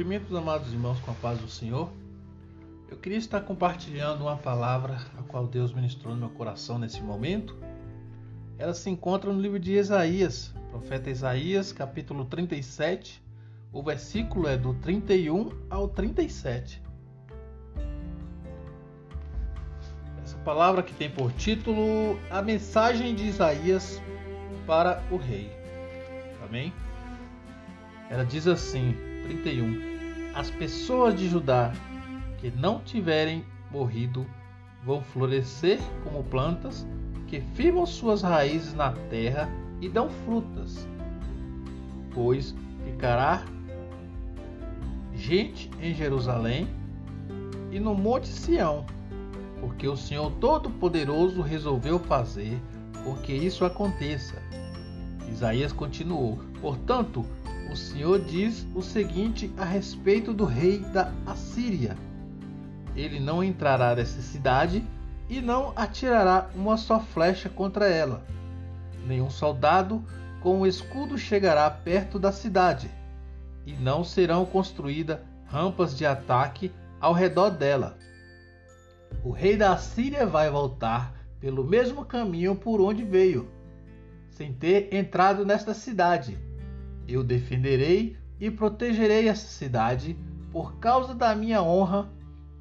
Cumprimentos, amados irmãos, com a paz do Senhor. Eu queria estar compartilhando uma palavra a qual Deus ministrou no meu coração nesse momento. Ela se encontra no livro de Isaías, profeta Isaías, capítulo 37. O versículo é do 31 ao 37. Essa palavra que tem por título A mensagem de Isaías para o rei. Amém? Ela diz assim: 31. As pessoas de Judá que não tiverem morrido vão florescer como plantas que firmam suas raízes na terra e dão frutas, pois ficará gente em Jerusalém e no Monte Sião, porque o Senhor Todo-Poderoso resolveu fazer porque isso aconteça. Isaías continuou: Portanto, o Senhor diz o seguinte a respeito do rei da Assíria: Ele não entrará nessa cidade e não atirará uma só flecha contra ela. Nenhum soldado com o um escudo chegará perto da cidade, e não serão construídas rampas de ataque ao redor dela. O rei da Assíria vai voltar pelo mesmo caminho por onde veio, sem ter entrado nesta cidade eu defenderei e protegerei essa cidade por causa da minha honra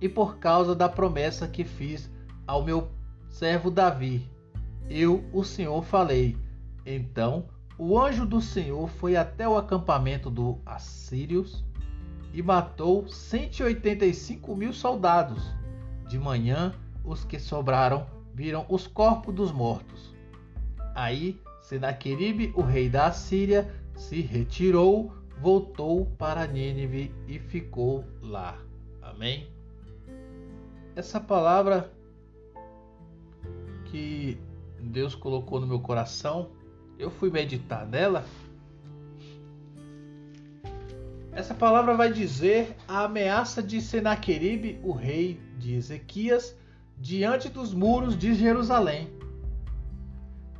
e por causa da promessa que fiz ao meu servo Davi. Eu, o Senhor, falei. Então o anjo do Senhor foi até o acampamento do Assírios e matou 185 mil soldados. De manhã, os que sobraram viram os corpos dos mortos. Aí Senaqueribe, o rei da Assíria, se retirou, voltou para Nínive e ficou lá. Amém? Essa palavra que Deus colocou no meu coração, eu fui meditar nela. Essa palavra vai dizer a ameaça de Senaqueribe, o rei de Ezequias, diante dos muros de Jerusalém.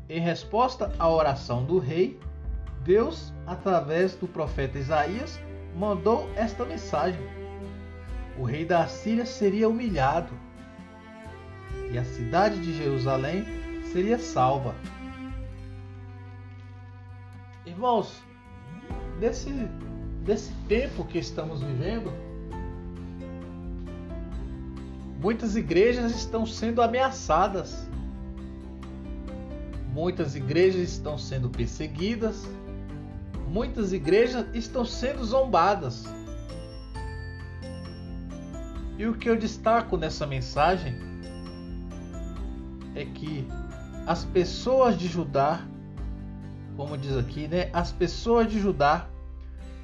Em resposta à oração do rei, Deus, através do profeta Isaías, mandou esta mensagem: O rei da Síria seria humilhado e a cidade de Jerusalém seria salva. Irmãos, desse, desse tempo que estamos vivendo, muitas igrejas estão sendo ameaçadas, muitas igrejas estão sendo perseguidas, muitas igrejas estão sendo zombadas. E o que eu destaco nessa mensagem é que as pessoas de Judá, como diz aqui, né, as pessoas de Judá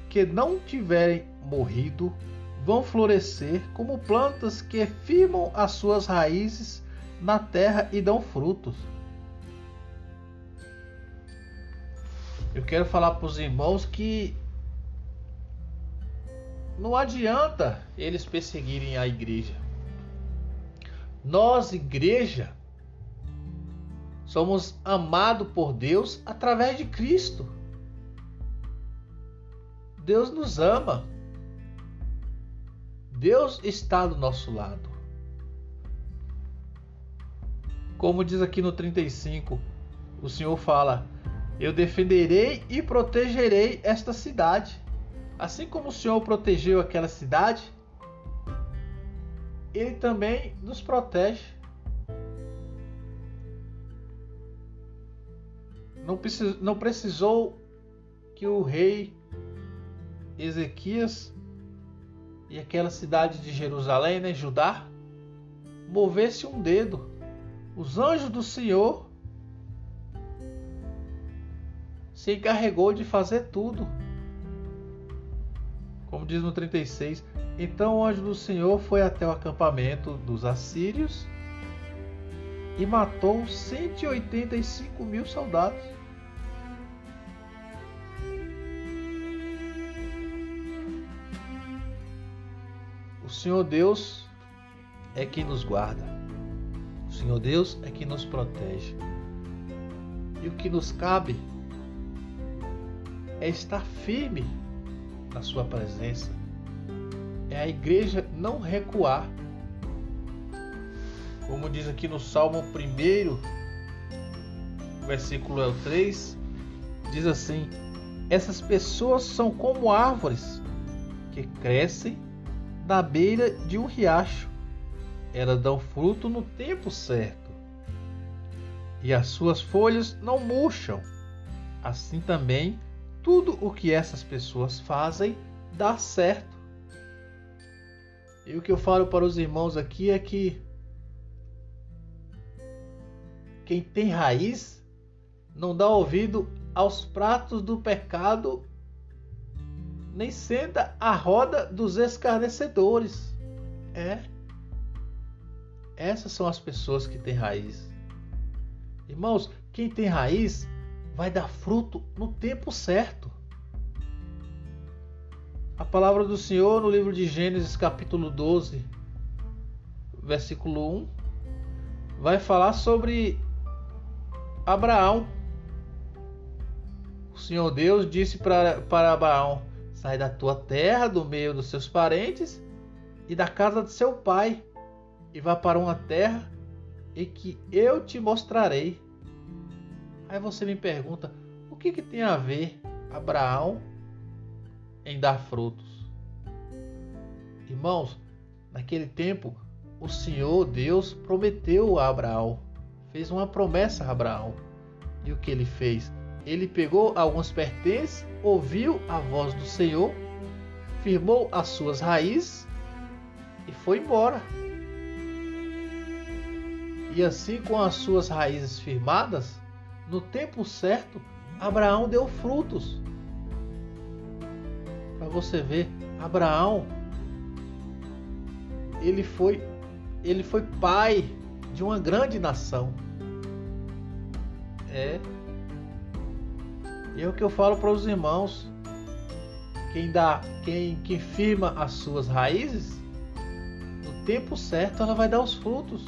que não tiverem morrido vão florescer como plantas que firmam as suas raízes na terra e dão frutos. Eu quero falar para os irmãos que não adianta eles perseguirem a igreja. Nós, igreja, somos amados por Deus através de Cristo. Deus nos ama. Deus está do nosso lado. Como diz aqui no 35, o Senhor fala: eu defenderei e protegerei esta cidade. Assim como o Senhor protegeu aquela cidade, Ele também nos protege. Não, precis, não precisou que o rei Ezequias e aquela cidade de Jerusalém, né, Judá, movesse um dedo. Os anjos do Senhor se encarregou de fazer tudo. Como diz no 36, então o anjo do Senhor foi até o acampamento dos assírios e matou 185 mil soldados. O Senhor Deus é quem nos guarda. O Senhor Deus é quem nos protege. E o que nos cabe é estar firme na Sua presença, é a igreja não recuar. Como diz aqui no Salmo 1, versículo é o 3, diz assim: Essas pessoas são como árvores que crescem na beira de um riacho. Elas dão fruto no tempo certo, e as suas folhas não murcham. Assim também, tudo o que essas pessoas fazem dá certo. E o que eu falo para os irmãos aqui é que quem tem raiz não dá ouvido aos pratos do pecado, nem senta à roda dos escarnecedores. É. Essas são as pessoas que têm raiz. Irmãos, quem tem raiz vai dar fruto no tempo certo. A palavra do Senhor no livro de Gênesis, capítulo 12, versículo 1, vai falar sobre Abraão. O Senhor Deus disse para, para Abraão: Sai da tua terra, do meio dos seus parentes e da casa de seu pai, e vá para uma terra em que eu te mostrarei. Aí você me pergunta: o que, que tem a ver Abraão em dar frutos. Irmãos, naquele tempo, o Senhor Deus prometeu a Abraão, fez uma promessa a Abraão. E o que ele fez? Ele pegou alguns pertences, ouviu a voz do Senhor, firmou as suas raízes e foi embora. E assim, com as suas raízes firmadas, no tempo certo, Abraão deu frutos para você ver, Abraão ele foi ele foi pai de uma grande nação. É. E é o que eu falo para os irmãos. Quem dá, quem, quem firma as suas raízes, no tempo certo ela vai dar os frutos.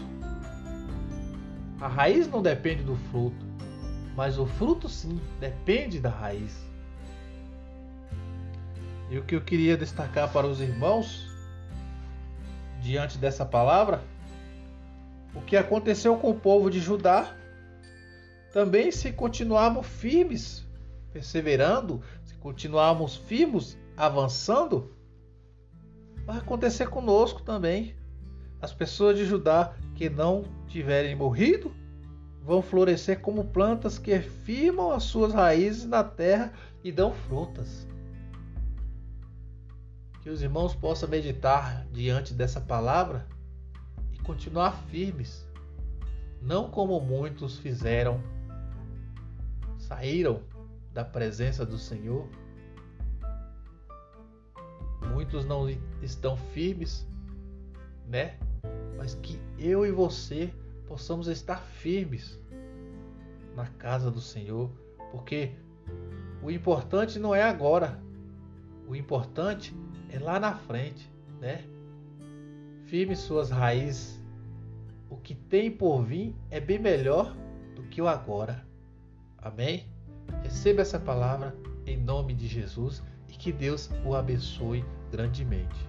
A raiz não depende do fruto, mas o fruto sim depende da raiz. E o que eu queria destacar para os irmãos, diante dessa palavra, o que aconteceu com o povo de Judá, também se continuarmos firmes, perseverando, se continuarmos firmes, avançando, vai acontecer conosco também. As pessoas de Judá que não tiverem morrido vão florescer como plantas que firmam as suas raízes na terra e dão frutas. Que os irmãos possam meditar diante dessa palavra e continuar firmes, não como muitos fizeram, saíram da presença do Senhor. Muitos não estão firmes, né? Mas que eu e você possamos estar firmes na casa do Senhor, porque o importante não é agora. O importante é lá na frente, né? Firme suas raízes. O que tem por vir é bem melhor do que o agora. Amém? Receba essa palavra em nome de Jesus e que Deus o abençoe grandemente.